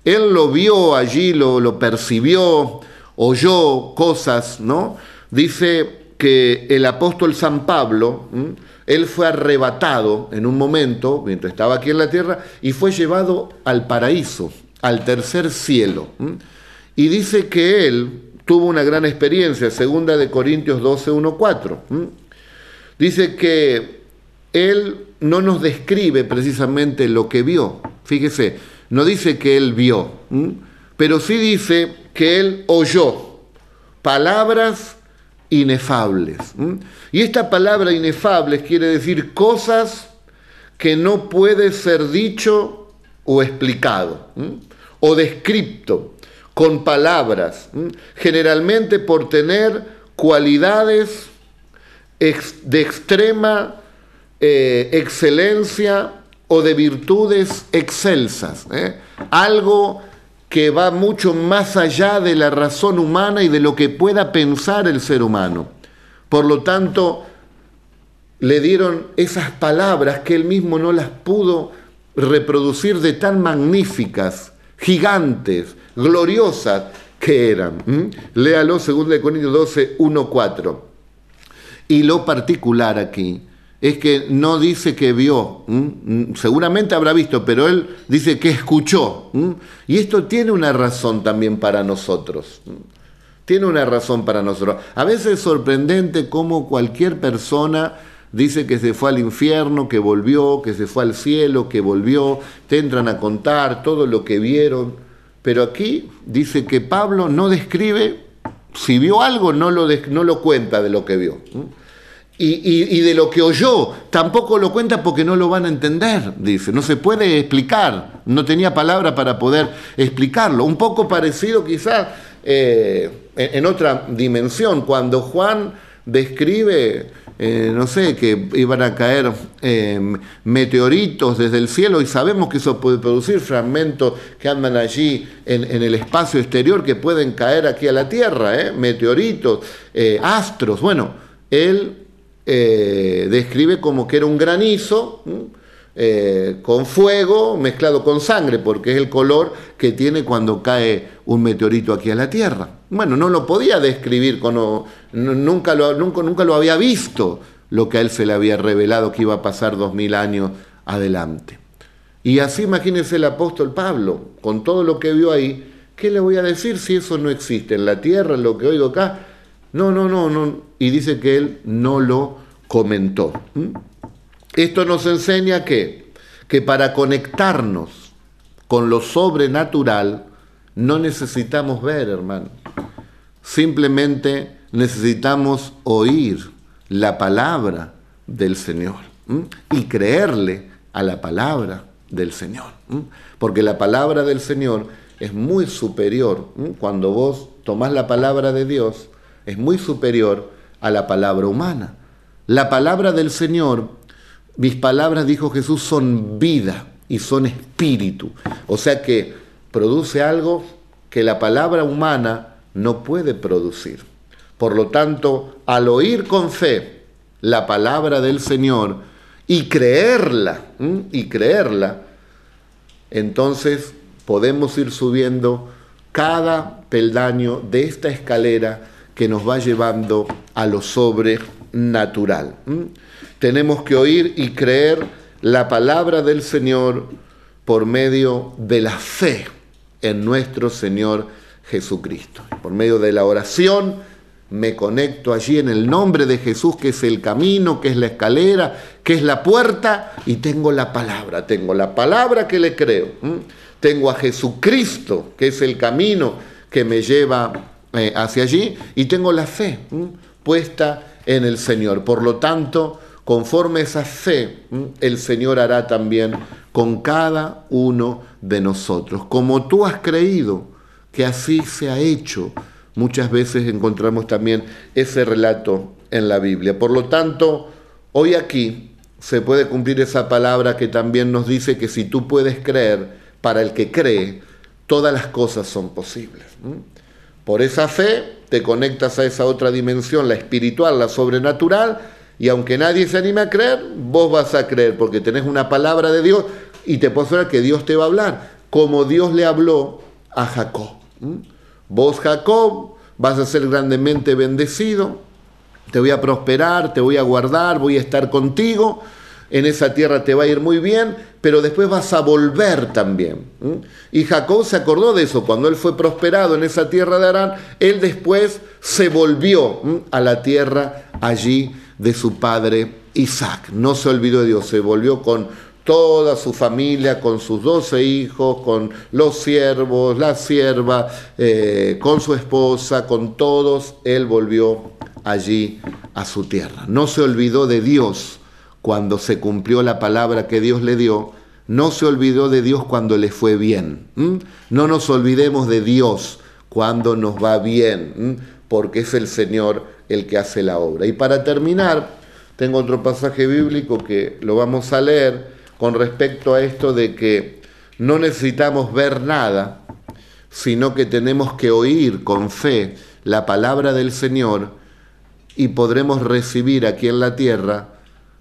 Él lo vio allí, lo, lo percibió, oyó cosas, ¿no? Dice que el apóstol San Pablo, él fue arrebatado en un momento, mientras estaba aquí en la tierra, y fue llevado al paraíso, al tercer cielo. Y dice que él, tuvo una gran experiencia, segunda de Corintios 12, 1, 4. Dice que él no nos describe precisamente lo que vio. Fíjese, no dice que él vio, pero sí dice que él oyó palabras inefables. Y esta palabra inefables quiere decir cosas que no puede ser dicho o explicado o descripto con palabras, generalmente por tener cualidades de extrema eh, excelencia o de virtudes excelsas. ¿eh? Algo que va mucho más allá de la razón humana y de lo que pueda pensar el ser humano. Por lo tanto, le dieron esas palabras que él mismo no las pudo reproducir de tan magníficas, gigantes, gloriosas que eran. Léalo, 2 Corintios 12, 1, 4. Y lo particular aquí es que no dice que vio, seguramente habrá visto, pero él dice que escuchó. Y esto tiene una razón también para nosotros. Tiene una razón para nosotros. A veces es sorprendente cómo cualquier persona dice que se fue al infierno, que volvió, que se fue al cielo, que volvió, te entran a contar todo lo que vieron. Pero aquí dice que Pablo no describe si vio algo, no lo, no lo cuenta de lo que vio. Y, de lo que oyó, tampoco lo cuenta porque no lo van a entender, dice. No se puede explicar, no tenía palabra para poder explicarlo. Un poco parecido quizás eh, en otra dimensión, cuando Juan describe, eh, no sé, que iban a caer eh, meteoritos desde el cielo y sabemos que eso puede producir fragmentos que andan allí en, en el espacio exterior que pueden caer aquí a la Tierra, meteoritos, astros. Bueno, él eh, describe como que era un granizo eh, con fuego mezclado con sangre, porque es el color que tiene cuando cae un meteorito aquí a la Tierra. Bueno, no lo podía describir, nunca, lo, nunca, nunca lo había visto lo que a él se le había revelado que iba a pasar dos mil años adelante. Y así imagínense el apóstol Pablo, con todo lo que vio ahí, ¿qué le voy a decir si eso no existe en la tierra, en lo que oigo acá? No, no, no, no. Y dice que él no lo comentó. Esto nos enseña que, que para conectarnos con lo sobrenatural no necesitamos ver, hermano. Simplemente necesitamos oír la palabra del Señor y creerle a la palabra del Señor. Porque la palabra del Señor es muy superior. Cuando vos tomás la palabra de Dios, es muy superior a la palabra humana. La palabra del Señor, mis palabras, dijo Jesús, son vida y son espíritu. O sea que produce algo que la palabra humana no puede producir. Por lo tanto, al oír con fe la palabra del Señor y creerla, y creerla, entonces podemos ir subiendo cada peldaño de esta escalera que nos va llevando a lo sobrenatural. Tenemos que oír y creer la palabra del Señor por medio de la fe en nuestro Señor Jesucristo. Por medio de la oración me conecto allí en el nombre de Jesús, que es el camino, que es la escalera, que es la puerta, y tengo la palabra, tengo la palabra que le creo. Tengo a Jesucristo, que es el camino que me lleva eh, hacia allí y tengo la fe puesta en el Señor. Por lo tanto, conforme esa fe, el Señor hará también con cada uno de nosotros. Como tú has creído que así se ha hecho, muchas veces encontramos también ese relato en la Biblia. Por lo tanto, hoy aquí se puede cumplir esa palabra que también nos dice que si tú puedes creer, para el que cree, todas las cosas son posibles. Por esa fe te conectas a esa otra dimensión, la espiritual, la sobrenatural, y aunque nadie se anime a creer, vos vas a creer, porque tenés una palabra de Dios y te puedo asegurar que Dios te va a hablar, como Dios le habló a Jacob. Vos, Jacob, vas a ser grandemente bendecido, te voy a prosperar, te voy a guardar, voy a estar contigo en esa tierra te va a ir muy bien, pero después vas a volver también. Y Jacob se acordó de eso, cuando él fue prosperado en esa tierra de Arán, él después se volvió a la tierra allí de su padre Isaac. No se olvidó de Dios, se volvió con toda su familia, con sus doce hijos, con los siervos, la sierva, eh, con su esposa, con todos, él volvió allí a su tierra. No se olvidó de Dios cuando se cumplió la palabra que Dios le dio, no se olvidó de Dios cuando le fue bien. No nos olvidemos de Dios cuando nos va bien, porque es el Señor el que hace la obra. Y para terminar, tengo otro pasaje bíblico que lo vamos a leer con respecto a esto de que no necesitamos ver nada, sino que tenemos que oír con fe la palabra del Señor y podremos recibir aquí en la tierra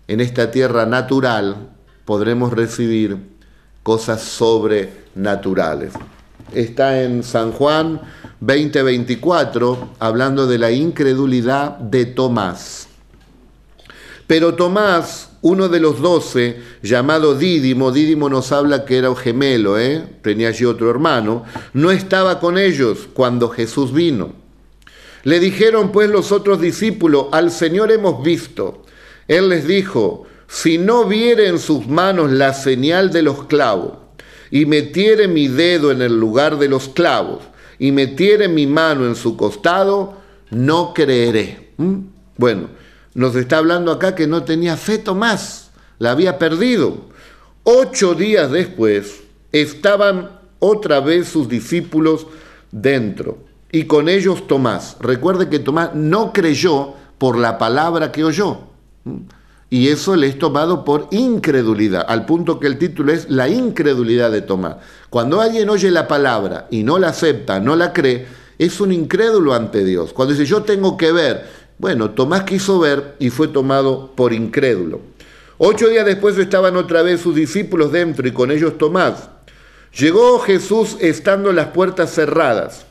en esta tierra natural podremos recibir cosas sobrenaturales. Está en San Juan 20:24 hablando de la incredulidad de Tomás. Pero Tomás, uno de los doce, llamado Dídimo, Dídimo nos habla que era un gemelo, ¿eh? tenía allí otro hermano, no estaba con ellos cuando Jesús vino. Le dijeron pues los otros discípulos, al Señor hemos visto. Él les dijo, si no viere en sus manos la señal de los clavos, y metiere mi dedo en el lugar de los clavos, y metiere mi mano en su costado, no creeré. ¿Mm? Bueno, nos está hablando acá que no tenía fe Tomás, la había perdido. Ocho días después estaban otra vez sus discípulos dentro y con ellos Tomás. Recuerde que Tomás no creyó por la palabra que oyó. Y eso le es tomado por incredulidad, al punto que el título es La incredulidad de Tomás. Cuando alguien oye la palabra y no la acepta, no la cree, es un incrédulo ante Dios. Cuando dice yo tengo que ver, bueno, Tomás quiso ver y fue tomado por incrédulo. Ocho días después estaban otra vez sus discípulos dentro y con ellos Tomás. Llegó Jesús estando las puertas cerradas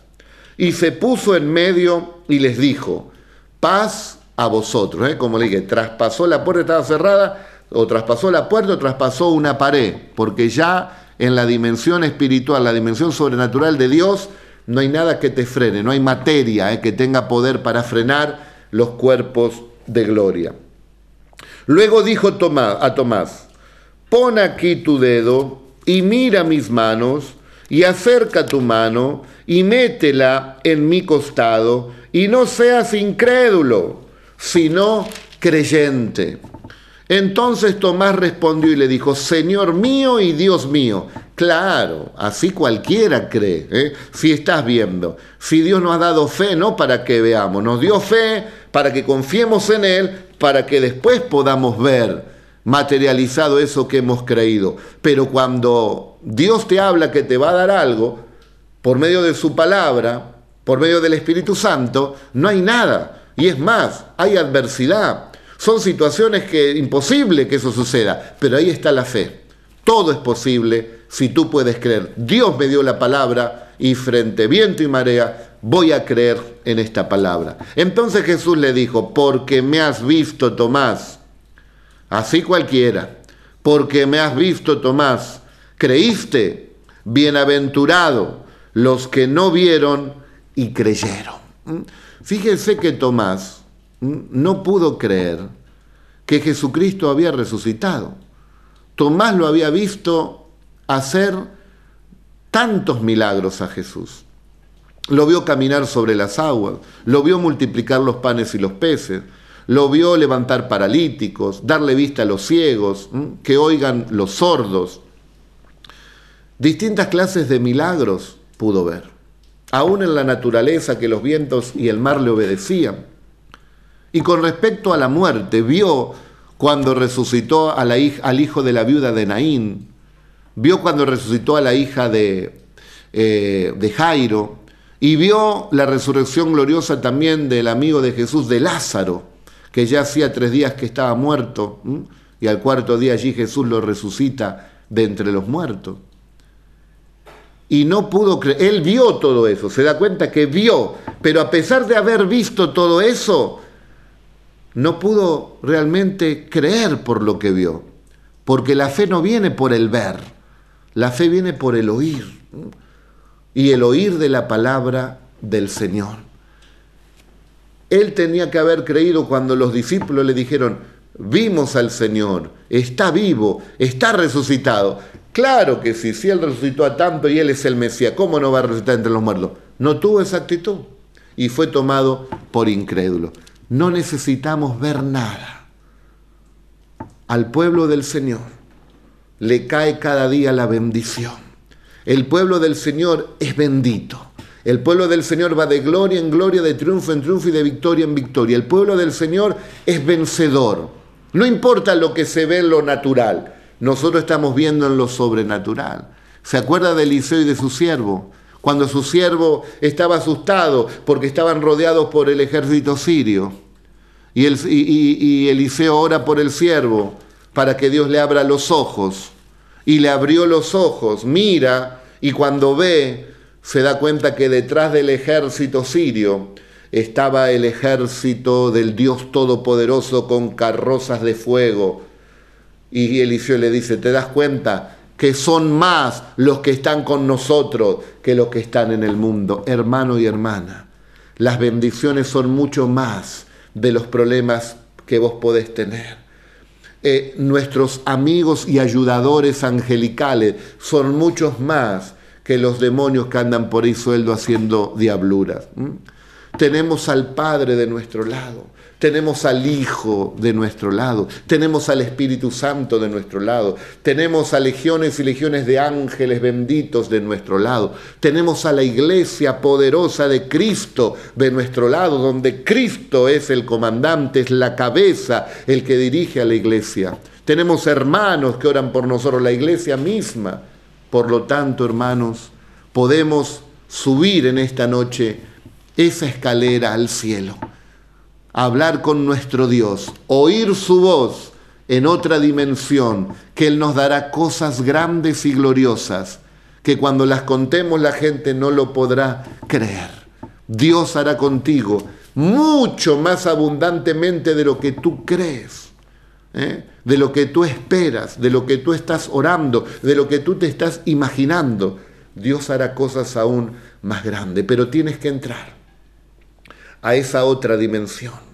y se puso en medio y les dijo, paz a vosotros. ¿eh? Como le dije, traspasó la puerta, estaba cerrada, o traspasó la puerta o traspasó una pared, porque ya en la dimensión espiritual, la dimensión sobrenatural de Dios, no hay nada que te frene, no hay materia ¿eh? que tenga poder para frenar los cuerpos de gloria. Luego dijo Tomás, a Tomás, pon aquí tu dedo y mira mis manos y acerca tu mano y métela en mi costado y no seas incrédulo, sino creyente. Entonces Tomás respondió y le dijo, Señor mío y Dios mío. Claro, así cualquiera cree, ¿eh? si estás viendo. Si Dios nos ha dado fe, no para que veamos, nos dio fe para que confiemos en Él, para que después podamos ver materializado eso que hemos creído. Pero cuando Dios te habla que te va a dar algo, por medio de su palabra, por medio del Espíritu Santo, no hay nada. Y es más, hay adversidad. Son situaciones que imposible que eso suceda, pero ahí está la fe. Todo es posible si tú puedes creer. Dios me dio la palabra y frente viento y marea voy a creer en esta palabra. Entonces Jesús le dijo, porque me has visto, Tomás, así cualquiera, porque me has visto, Tomás, creíste, bienaventurado los que no vieron y creyeron. Fíjense que Tomás no pudo creer que Jesucristo había resucitado. Tomás lo había visto hacer tantos milagros a Jesús. Lo vio caminar sobre las aguas, lo vio multiplicar los panes y los peces, lo vio levantar paralíticos, darle vista a los ciegos, que oigan los sordos. Distintas clases de milagros pudo ver aún en la naturaleza que los vientos y el mar le obedecían. Y con respecto a la muerte, vio cuando resucitó al hijo de la viuda de Naín, vio cuando resucitó a la hija de, eh, de Jairo, y vio la resurrección gloriosa también del amigo de Jesús, de Lázaro, que ya hacía tres días que estaba muerto, y al cuarto día allí Jesús lo resucita de entre los muertos y no pudo creer. Él vio todo eso, se da cuenta que vio, pero a pesar de haber visto todo eso, no pudo realmente creer por lo que vio, porque la fe no viene por el ver, la fe viene por el oír, y el oír de la palabra del Señor. Él tenía que haber creído cuando los discípulos le dijeron, vimos al Señor, está vivo, está resucitado. Claro que sí, si Él resucitó a tanto y Él es el Mesías, ¿cómo no va a resucitar entre los muertos? No tuvo esa actitud y fue tomado por incrédulo. No necesitamos ver nada. Al pueblo del Señor le cae cada día la bendición. El pueblo del Señor es bendito. El pueblo del Señor va de gloria en gloria, de triunfo en triunfo y de victoria en victoria. El pueblo del Señor es vencedor. No importa lo que se ve en lo natural. Nosotros estamos viendo en lo sobrenatural. ¿Se acuerda de Eliseo y de su siervo? Cuando su siervo estaba asustado porque estaban rodeados por el ejército sirio. Y, y Eliseo ora por el siervo para que Dios le abra los ojos. Y le abrió los ojos, mira, y cuando ve, se da cuenta que detrás del ejército sirio estaba el ejército del Dios Todopoderoso con carrozas de fuego y Eliseo le dice, ¿te das cuenta que son más los que están con nosotros que los que están en el mundo? Hermano y hermana, las bendiciones son mucho más de los problemas que vos podés tener. Eh, nuestros amigos y ayudadores angelicales son muchos más que los demonios que andan por ahí sueldo haciendo diabluras. tenemos al Padre de nuestro lado, tenemos al Hijo de nuestro lado, tenemos al Espíritu Santo de nuestro lado, tenemos a legiones y legiones de ángeles benditos de nuestro lado, tenemos a la iglesia poderosa de Cristo de nuestro lado, donde Cristo es el comandante, es la cabeza, el que dirige a la iglesia. Tenemos hermanos que oran por nosotros, la iglesia misma. Por lo tanto, hermanos, podemos subir en esta noche esa escalera al cielo, hablar con nuestro Dios, oír su voz en otra dimensión, que Él nos dará cosas grandes y gloriosas, que cuando las contemos la gente no lo podrá creer. Dios hará contigo mucho más abundantemente de lo que tú crees, ¿eh? de lo que tú esperas, de lo que tú estás orando, de lo que tú te estás imaginando. Dios hará cosas aún más grandes, pero tienes que entrar a esa otra dimensión.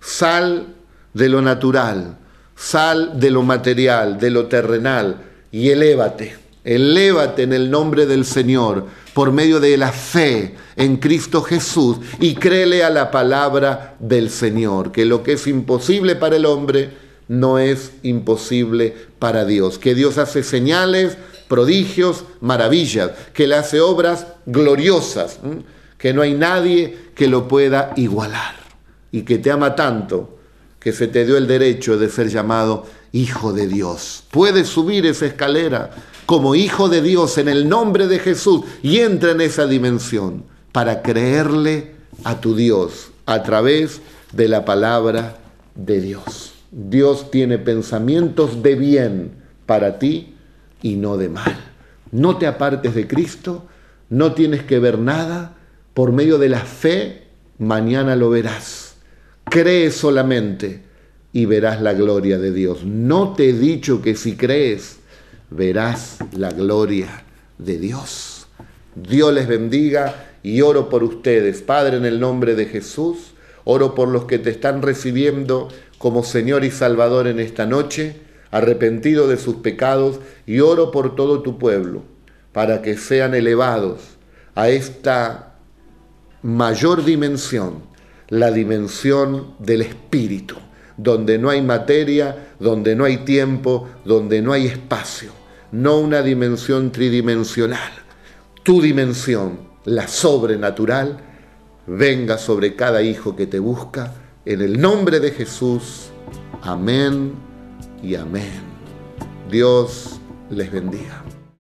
Sal de lo natural, sal de lo material, de lo terrenal y elévate. Elévate en el nombre del Señor por medio de la fe en Cristo Jesús y créele a la palabra del Señor, que lo que es imposible para el hombre no es imposible para Dios, que Dios hace señales, prodigios, maravillas, que le hace obras gloriosas que no hay nadie que lo pueda igualar y que te ama tanto que se te dio el derecho de ser llamado hijo de Dios. Puedes subir esa escalera como hijo de Dios en el nombre de Jesús y entra en esa dimensión para creerle a tu Dios a través de la palabra de Dios. Dios tiene pensamientos de bien para ti y no de mal. No te apartes de Cristo, no tienes que ver nada, por medio de la fe, mañana lo verás. Cree solamente y verás la gloria de Dios. No te he dicho que si crees, verás la gloria de Dios. Dios les bendiga y oro por ustedes. Padre, en el nombre de Jesús, oro por los que te están recibiendo como Señor y Salvador en esta noche, arrepentido de sus pecados, y oro por todo tu pueblo, para que sean elevados a esta mayor dimensión, la dimensión del espíritu, donde no hay materia, donde no hay tiempo, donde no hay espacio, no una dimensión tridimensional. Tu dimensión, la sobrenatural, venga sobre cada hijo que te busca, en el nombre de Jesús. Amén y amén. Dios les bendiga.